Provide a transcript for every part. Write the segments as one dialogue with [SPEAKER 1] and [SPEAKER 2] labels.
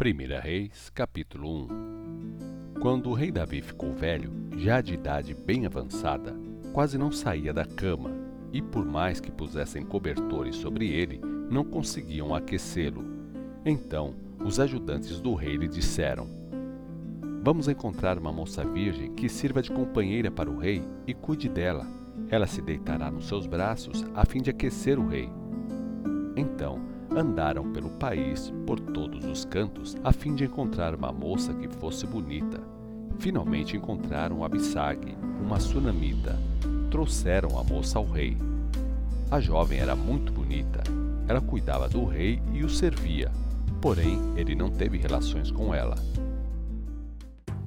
[SPEAKER 1] 1 Reis, capítulo 1 Quando o rei Davi ficou velho, já de idade bem avançada, quase não saía da cama, e por mais que pusessem cobertores sobre ele, não conseguiam aquecê-lo. Então, os ajudantes do rei lhe disseram: Vamos encontrar uma moça virgem que sirva de companheira para o rei e cuide dela. Ela se deitará nos seus braços a fim de aquecer o rei. Então, andaram pelo país, por todos os cantos, a fim de encontrar uma moça que fosse bonita. Finalmente encontraram Abissag, uma sunamita. Trouxeram a moça ao rei. A jovem era muito bonita. Ela cuidava do rei e o servia. Porém, ele não teve relações com ela.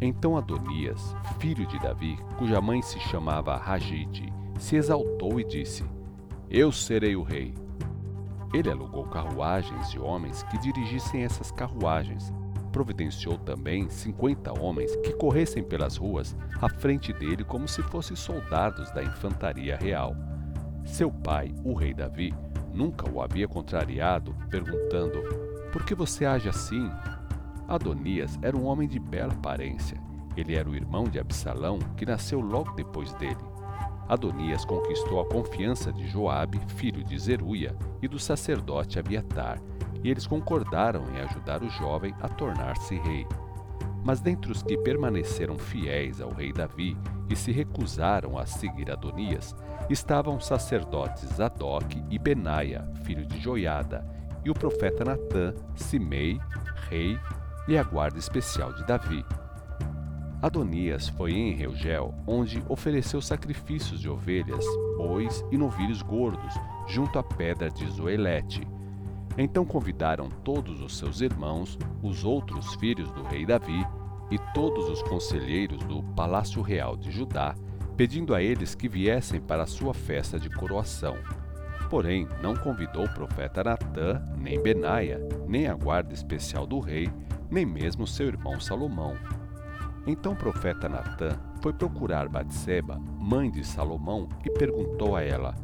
[SPEAKER 1] Então Adonias, filho de Davi, cuja mãe se chamava Ragide, se exaltou e disse: Eu serei o rei. Ele alugou carruagens e homens que dirigissem essas carruagens. Providenciou também cinquenta homens que corressem pelas ruas à frente dele como se fossem soldados da infantaria real. Seu pai, o rei Davi, nunca o havia contrariado, perguntando: Por que você age assim? Adonias era um homem de bela aparência. Ele era o irmão de Absalão, que nasceu logo depois dele. Adonias conquistou a confiança de Joabe, filho de Zeruia, e do sacerdote Abiatar, e eles concordaram em ajudar o jovem a tornar-se rei. Mas dentre os que permaneceram fiéis ao rei Davi e se recusaram a seguir Adonias, estavam os sacerdotes Zadok e Benaia, filho de Joiada, e o profeta Natã, Simei, rei, e a guarda especial de Davi. Adonias foi em Reugel, onde ofereceu sacrifícios de ovelhas, bois e novilhos gordos, junto à pedra de Zoelete. Então convidaram todos os seus irmãos, os outros filhos do rei Davi, e todos os conselheiros do palácio real de Judá, pedindo a eles que viessem para a sua festa de coroação. Porém, não convidou o profeta Natã, nem Benaia, nem a guarda especial do rei, nem mesmo seu irmão Salomão então o profeta Natã foi procurar Batseba, mãe de Salomão, e perguntou a ela: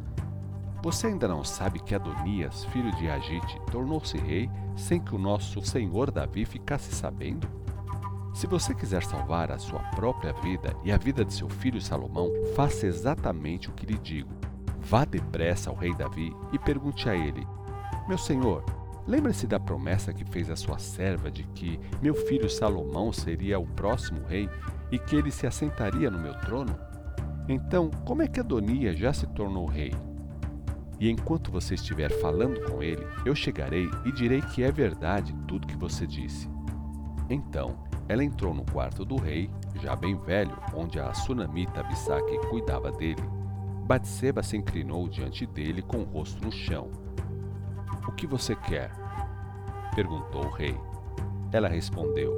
[SPEAKER 1] Você ainda não sabe que Adonias, filho de Agite, tornou-se rei sem que o nosso senhor Davi ficasse sabendo? Se você quiser salvar a sua própria vida e a vida de seu filho Salomão, faça exatamente o que lhe digo. Vá depressa ao rei Davi e pergunte a ele: Meu senhor, Lembre-se da promessa que fez a sua serva de que meu filho Salomão seria o próximo rei e que ele se assentaria no meu trono? Então, como é que Adonias já se tornou rei? E enquanto você estiver falando com ele, eu chegarei e direi que é verdade tudo que você disse. Então, ela entrou no quarto do rei, já bem velho, onde a sunamita Abissaque cuidava dele. Batseba se inclinou diante dele com o rosto no chão que você quer? perguntou o rei. Ela respondeu: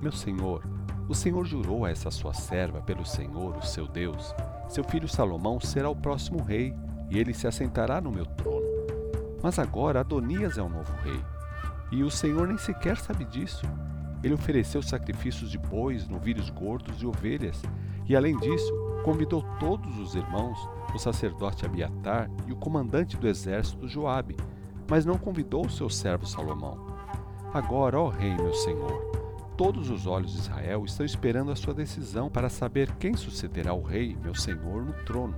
[SPEAKER 1] Meu senhor, o senhor jurou a essa sua serva pelo Senhor, o seu Deus, seu filho Salomão será o próximo rei, e ele se assentará no meu trono. Mas agora Adonias é o novo rei, e o Senhor nem sequer sabe disso. Ele ofereceu sacrifícios de bois, novilhos gordos e ovelhas, e além disso, convidou todos os irmãos, o sacerdote Abiatar e o comandante do exército Joabe, mas não convidou o seu servo Salomão. Agora, ó rei, meu senhor, todos os olhos de Israel estão esperando a sua decisão para saber quem sucederá ao rei, meu senhor, no trono.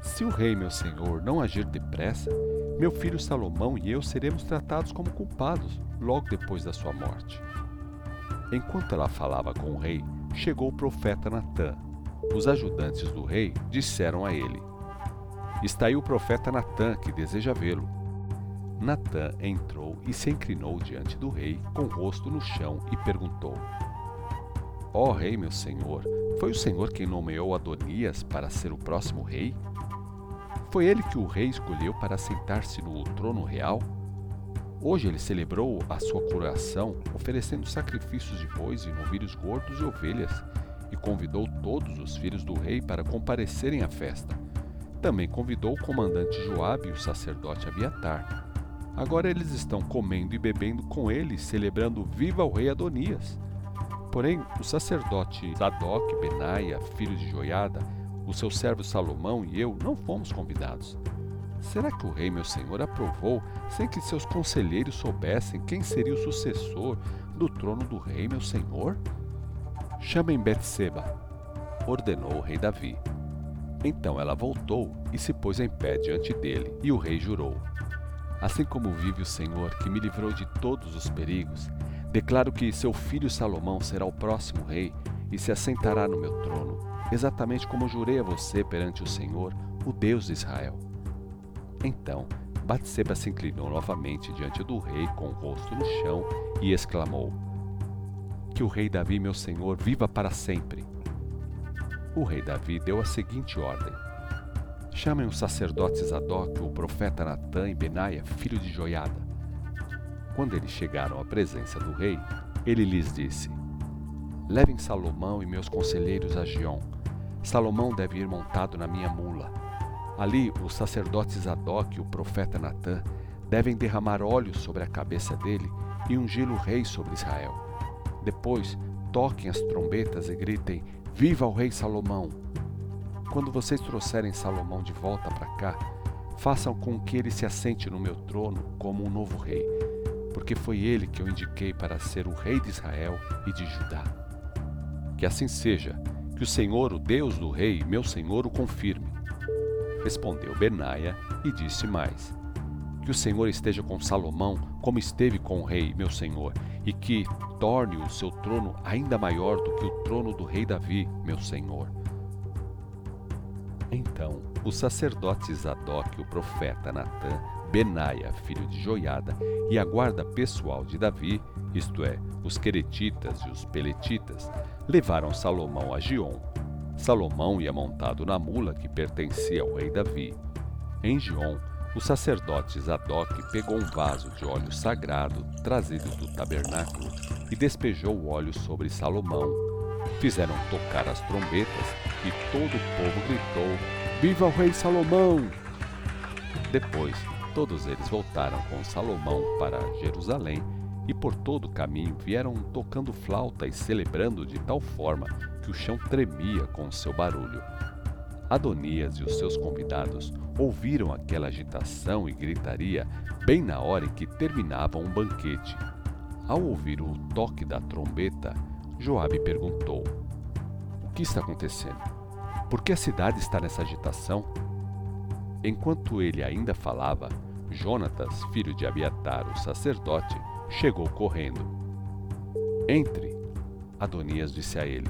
[SPEAKER 1] Se o rei, meu senhor, não agir depressa, meu filho Salomão e eu seremos tratados como culpados logo depois da sua morte. Enquanto ela falava com o rei, chegou o profeta Natã. Os ajudantes do rei disseram a ele: Está aí o profeta Natã, que deseja vê-lo. Natã entrou e se inclinou diante do rei, com o rosto no chão, e perguntou: Ó oh, rei, meu senhor, foi o senhor quem nomeou Adonias para ser o próximo rei? Foi ele que o rei escolheu para sentar-se no trono real? Hoje ele celebrou a sua coroação, oferecendo sacrifícios de bois e novilhos gordos e ovelhas, e convidou todos os filhos do rei para comparecerem à festa. Também convidou o comandante Joabe e o sacerdote Abiatar. Agora eles estão comendo e bebendo com ele, celebrando Viva o Rei Adonias. Porém, o sacerdote Zadok, Benaia, filho de Joiada, o seu servo Salomão e eu não fomos convidados. Será que o rei, meu senhor, aprovou sem que seus conselheiros soubessem quem seria o sucessor do trono do rei, meu senhor? Chamem Betseba, ordenou o rei Davi. Então ela voltou e se pôs em pé diante dele, e o rei jurou: Assim como vive o Senhor, que me livrou de todos os perigos, declaro que seu filho Salomão será o próximo rei e se assentará no meu trono, exatamente como jurei a você perante o Senhor, o Deus de Israel. Então, Batseba se inclinou novamente diante do rei com o rosto no chão e exclamou: Que o rei Davi, meu senhor, viva para sempre. O rei Davi deu a seguinte ordem: Chamem os sacerdotes Zadok, o profeta Natã e Benaia, filho de Joiada. Quando eles chegaram à presença do rei, ele lhes disse: Levem Salomão e meus conselheiros a Gion. Salomão deve ir montado na minha mula Ali, os sacerdotes Zadok e o profeta Natã devem derramar óleo sobre a cabeça dele e ungir o rei sobre Israel. Depois, toquem as trombetas e gritem: Viva o rei Salomão! Quando vocês trouxerem Salomão de volta para cá, façam com que ele se assente no meu trono como um novo rei, porque foi ele que eu indiquei para ser o rei de Israel e de Judá. Que assim seja, que o Senhor, o Deus do rei, meu Senhor, o confirme. Respondeu Benaia e disse mais: Que o Senhor esteja com Salomão, como esteve com o rei, meu senhor, e que torne o seu trono ainda maior do que o trono do rei Davi, meu senhor. Então, os sacerdotes Zadok, o profeta Natã, Benaia, filho de Joiada, e a guarda pessoal de Davi, isto é, os queretitas e os peletitas, levaram Salomão a Gion, Salomão ia montado na mula que pertencia ao rei Davi. Em Gion, o sacerdote Zadok pegou um vaso de óleo sagrado trazido do tabernáculo e despejou o óleo sobre Salomão. Fizeram tocar as trombetas e todo o povo gritou: Viva o rei Salomão! Depois, todos eles voltaram com Salomão para Jerusalém e por todo o caminho vieram tocando flauta e celebrando de tal forma que o chão tremia com o seu barulho. Adonias e os seus convidados ouviram aquela agitação e gritaria bem na hora em que terminavam um banquete. Ao ouvir o toque da trombeta, Joabe perguntou: O que está acontecendo? Por que a cidade está nessa agitação? Enquanto ele ainda falava, Jonatas, filho de Abiatar, o sacerdote, chegou correndo. Entre, Adonias disse a ele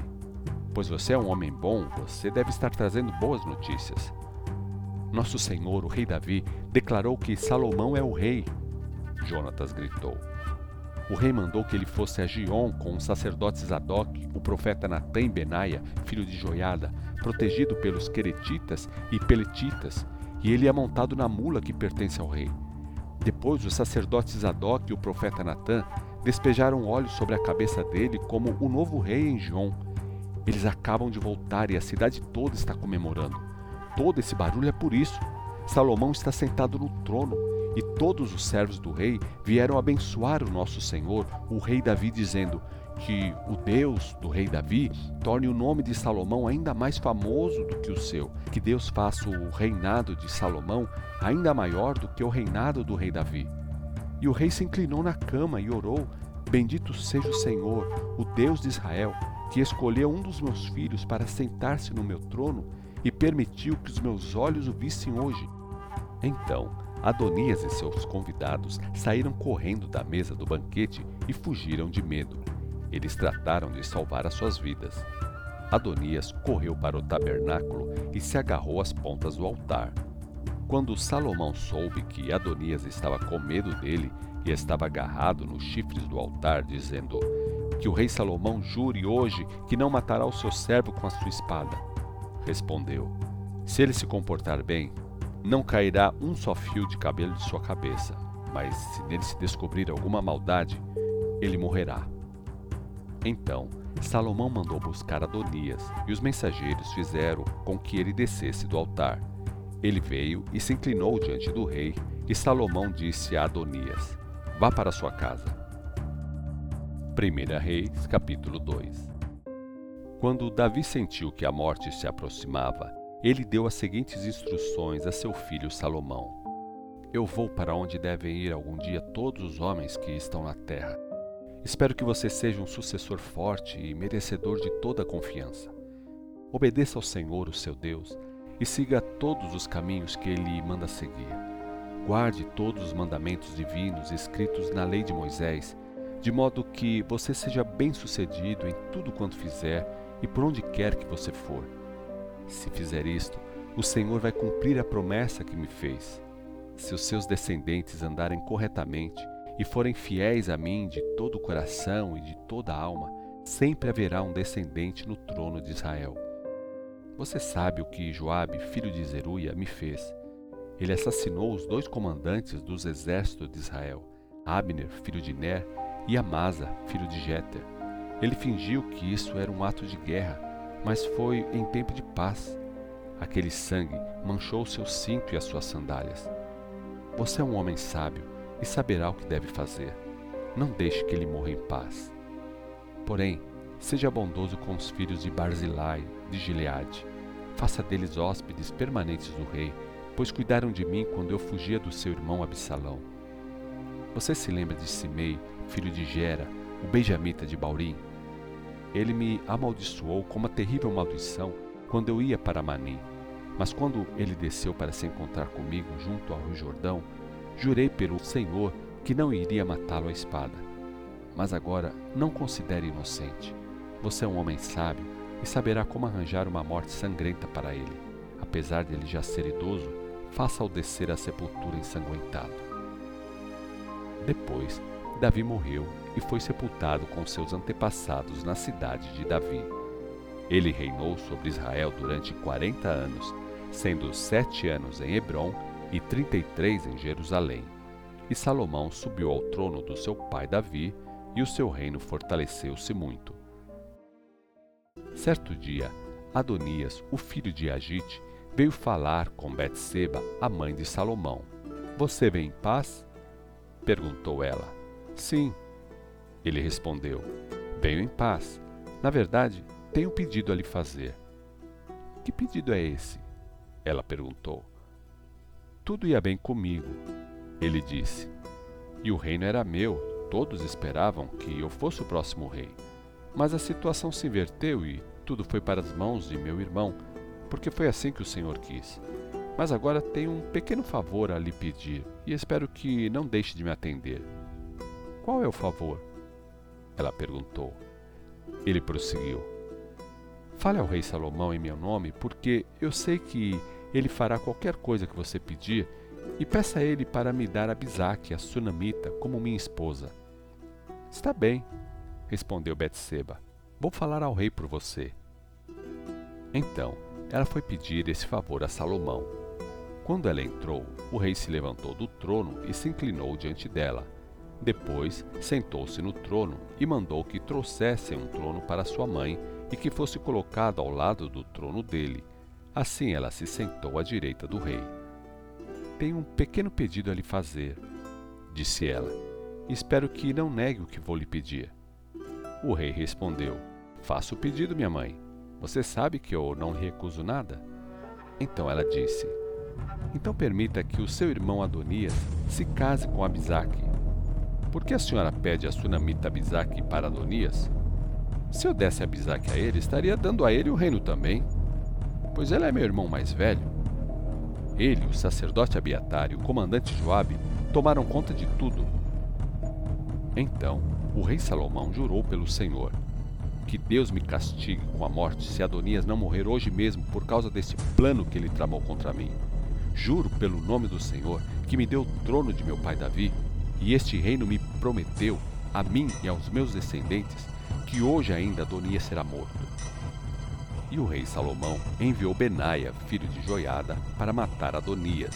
[SPEAKER 1] pois você é um homem bom, você deve estar trazendo boas notícias. Nosso senhor, o rei Davi, declarou que Salomão é o rei. Jonatas gritou. O rei mandou que ele fosse a Gion com os sacerdotes Zadok, o profeta Natã e Benaia, filho de Joiada, protegido pelos queretitas e peletitas, e ele é montado na mula que pertence ao rei. Depois os sacerdotes Zadok e o profeta Natã despejaram óleo sobre a cabeça dele como o novo rei em Gion, eles acabam de voltar e a cidade toda está comemorando. Todo esse barulho é por isso. Salomão está sentado no trono e todos os servos do rei vieram abençoar o nosso Senhor, o rei Davi, dizendo que o Deus do rei Davi torne o nome de Salomão ainda mais famoso do que o seu, que Deus faça o reinado de Salomão ainda maior do que o reinado do rei Davi. E o rei se inclinou na cama e orou: Bendito seja o Senhor, o Deus de Israel, que escolheu um dos meus filhos para sentar-se no meu trono e permitiu que os meus olhos o vissem hoje. Então, Adonias e seus convidados saíram correndo da mesa do banquete e fugiram de medo. Eles trataram de salvar as suas vidas. Adonias correu para o tabernáculo e se agarrou às pontas do altar. Quando Salomão soube que Adonias estava com medo dele e estava agarrado nos chifres do altar, dizendo: que o rei Salomão jure hoje que não matará o seu servo com a sua espada. Respondeu: Se ele se comportar bem, não cairá um só fio de cabelo de sua cabeça, mas se nele se descobrir alguma maldade, ele morrerá. Então Salomão mandou buscar Adonias, e os mensageiros fizeram com que ele descesse do altar. Ele veio e se inclinou diante do rei, e Salomão disse a Adonias: Vá para sua casa. 1 Reis, capítulo 2 Quando Davi sentiu que a morte se aproximava, ele deu as seguintes instruções a seu filho Salomão: eu vou para onde devem ir algum dia todos os homens que estão na terra. Espero que você seja um sucessor forte e merecedor de toda a confiança. Obedeça ao Senhor, o seu Deus, e siga todos os caminhos que ele manda seguir. Guarde todos os mandamentos divinos escritos na lei de Moisés, de modo que você seja bem-sucedido em tudo quanto fizer e por onde quer que você for. Se fizer isto, o Senhor vai cumprir a promessa que me fez. Se os seus descendentes andarem corretamente e forem fiéis a mim de todo o coração e de toda a alma, sempre haverá um descendente no trono de Israel. Você sabe o que Joabe, filho de Zeruia, me fez. Ele assassinou os dois comandantes dos exércitos de Israel, Abner, filho de Ner, e Amasa, filho de Jeter. Ele fingiu que isso era um ato de guerra, mas foi em tempo de paz. Aquele sangue manchou seu cinto e as suas sandálias. Você é um homem sábio e saberá o que deve fazer. Não deixe que ele morra em paz. Porém, seja bondoso com os filhos de Barzilai, de Gileade. Faça deles hóspedes permanentes do rei, pois cuidaram de mim quando eu fugia do seu irmão Absalão. Você se lembra de Simei, filho de Gera, o benjamita de Baurim? Ele me amaldiçoou com uma terrível maldição quando eu ia para Manim. Mas quando ele desceu para se encontrar comigo junto ao Rio Jordão, jurei pelo Senhor que não iria matá-lo à espada. Mas agora não considere inocente. Você é um homem sábio e saberá como arranjar uma morte sangrenta para ele. Apesar de ele já ser idoso, faça-o descer à sepultura ensanguentado. Depois, Davi morreu e foi sepultado com seus antepassados na cidade de Davi. Ele reinou sobre Israel durante quarenta anos, sendo sete anos em Hebron e trinta e três em Jerusalém. E Salomão subiu ao trono do seu pai Davi, e o seu reino fortaleceu-se muito. Certo dia, Adonias, o filho de Agite, veio falar com Betseba, a mãe de Salomão. Você vem em paz? perguntou ela. Sim, ele respondeu: Venho em paz. Na verdade, tenho um pedido a lhe fazer. Que pedido é esse? Ela perguntou. Tudo ia bem comigo, ele disse. E o reino era meu, todos esperavam que eu fosse o próximo rei. Mas a situação se inverteu e tudo foi para as mãos de meu irmão, porque foi assim que o Senhor quis. Mas agora tenho um pequeno favor a lhe pedir e espero que não deixe de me atender. Qual é o favor? Ela perguntou. Ele prosseguiu: Fale ao rei Salomão em meu nome, porque eu sei que ele fará qualquer coisa que você pedir, e peça a ele para me dar Abisaque, a sunamita, como minha esposa. Está bem, respondeu Betseba. Vou falar ao rei por você. Então, ela foi pedir esse favor a Salomão. Quando ela entrou, o rei se levantou do trono e se inclinou diante dela. Depois sentou-se no trono e mandou que trouxessem um trono para sua mãe e que fosse colocado ao lado do trono dele. Assim ela se sentou à direita do rei. Tenho um pequeno pedido a lhe fazer, disse ela, espero que não negue o que vou lhe pedir. O rei respondeu: Faça o pedido, minha mãe. Você sabe que eu não recuso nada. Então ela disse: Então permita que o seu irmão Adonias se case com Abisaque por que a senhora pede a Sunamita Abizak para Adonias? Se eu desse Abizak a ele, estaria dando a ele o reino também, pois ele é meu irmão mais velho. Ele, o sacerdote Abiatar e o comandante Joabe tomaram conta de tudo. Então, o rei Salomão jurou pelo Senhor: Que Deus me castigue com a morte se Adonias não morrer hoje mesmo por causa desse plano que ele tramou contra mim. Juro pelo nome do Senhor que me deu o trono de meu pai Davi e este reino me prometeu, a mim e aos meus descendentes, que hoje ainda Adonias será morto. E o rei Salomão enviou Benaia, filho de Joiada, para matar Adonias,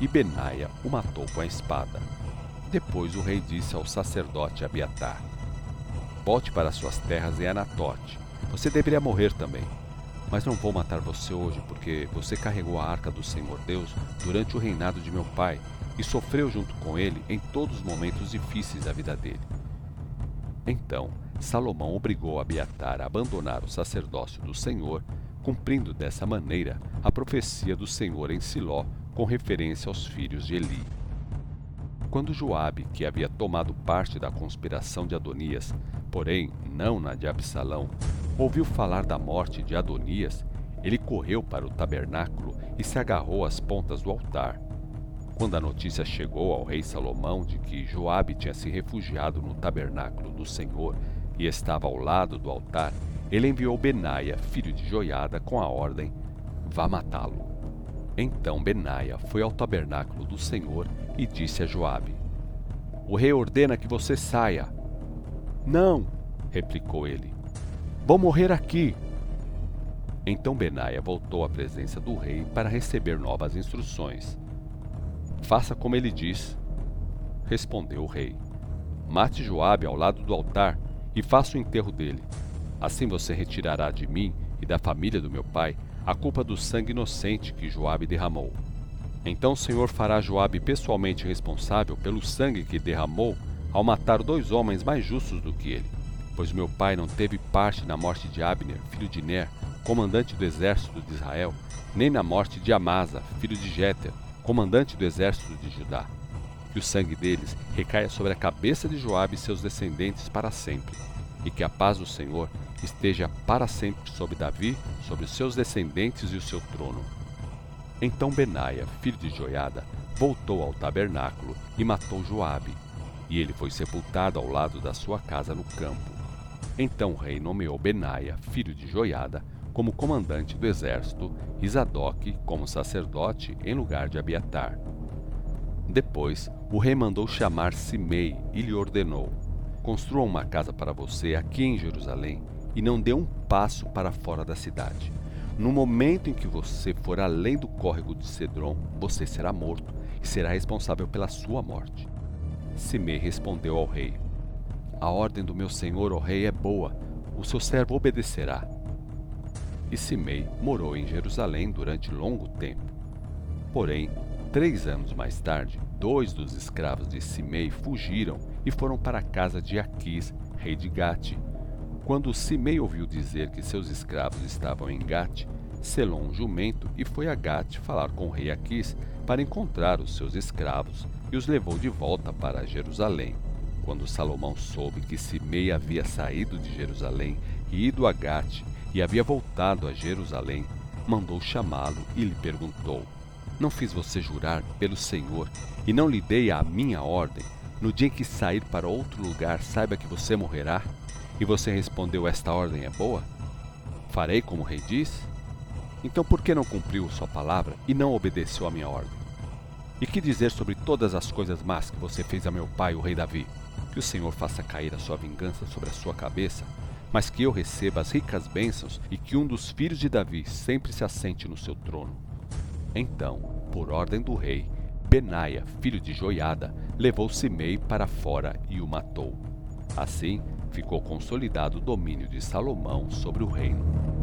[SPEAKER 1] e Benaia o matou com a espada. Depois o rei disse ao sacerdote Abiatar: Volte para suas terras em Anatote. Você deveria morrer também. Mas não vou matar você hoje, porque você carregou a arca do Senhor Deus durante o reinado de meu pai e sofreu junto com ele em todos os momentos difíceis da vida dele. Então, Salomão obrigou Abiatar a abandonar o sacerdócio do Senhor, cumprindo dessa maneira a profecia do Senhor em Siló com referência aos filhos de Eli. Quando Joabe, que havia tomado parte da conspiração de Adonias, porém não na de Absalão, ouviu falar da morte de Adonias, ele correu para o tabernáculo e se agarrou às pontas do altar. Quando a notícia chegou ao rei Salomão de que Joabe tinha se refugiado no tabernáculo do Senhor e estava ao lado do altar, ele enviou Benaia, filho de Joiada, com a ordem: Vá matá-lo. Então Benaia foi ao tabernáculo do Senhor e disse a Joabe: O rei ordena que você saia. Não, replicou ele. Vou morrer aqui. Então Benaia voltou à presença do rei para receber novas instruções. Faça como ele diz. Respondeu o rei: Mate Joabe ao lado do altar e faça o enterro dele. Assim você retirará de mim e da família do meu pai a culpa do sangue inocente que Joabe derramou. Então o Senhor fará Joabe pessoalmente responsável pelo sangue que derramou ao matar dois homens mais justos do que ele. Pois meu pai não teve parte na morte de Abner, filho de Ner, comandante do exército de Israel, nem na morte de Amasa, filho de Jéter, comandante do exército de Judá. Que o sangue deles recaia sobre a cabeça de Joabe e seus descendentes para sempre, e que a paz do Senhor esteja para sempre sobre Davi, sobre os seus descendentes e o seu trono. Então Benaia, filho de Joiada, voltou ao tabernáculo e matou Joabe, e ele foi sepultado ao lado da sua casa no campo. Então o rei nomeou Benaia, filho de Joiada, como comandante do exército, e Zadok como sacerdote em lugar de Abiatar. Depois, o rei mandou chamar Simei e lhe ordenou: Construa uma casa para você aqui em Jerusalém e não dê um passo para fora da cidade no momento em que você for além do córrego de Cedron, você será morto e será responsável pela sua morte. Simei respondeu ao rei: A ordem do meu senhor, o rei, é boa, o seu servo obedecerá. E Simei morou em Jerusalém durante longo tempo. Porém, três anos mais tarde, dois dos escravos de Simei fugiram e foram para a casa de Aquis, rei de Gate, quando Simei ouviu dizer que seus escravos estavam em Gate, selou um jumento e foi a Gate falar com o rei Aquis para encontrar os seus escravos e os levou de volta para Jerusalém. Quando Salomão soube que Simei havia saído de Jerusalém e ido a Gate e havia voltado a Jerusalém, mandou chamá-lo e lhe perguntou: Não fiz você jurar pelo Senhor e não lhe dei a minha ordem? No dia em que sair para outro lugar, saiba que você morrerá? E você respondeu: Esta ordem é boa? Farei como o rei diz? Então por que não cumpriu sua palavra e não obedeceu a minha ordem? E que dizer sobre todas as coisas más que você fez a meu pai, o rei Davi? Que o Senhor faça cair a sua vingança sobre a sua cabeça, mas que eu receba as ricas bênçãos e que um dos filhos de Davi sempre se assente no seu trono. Então, por ordem do rei, Benaia, filho de Joiada, levou Simei para fora e o matou. Assim, ficou consolidado o domínio de Salomão sobre o reino.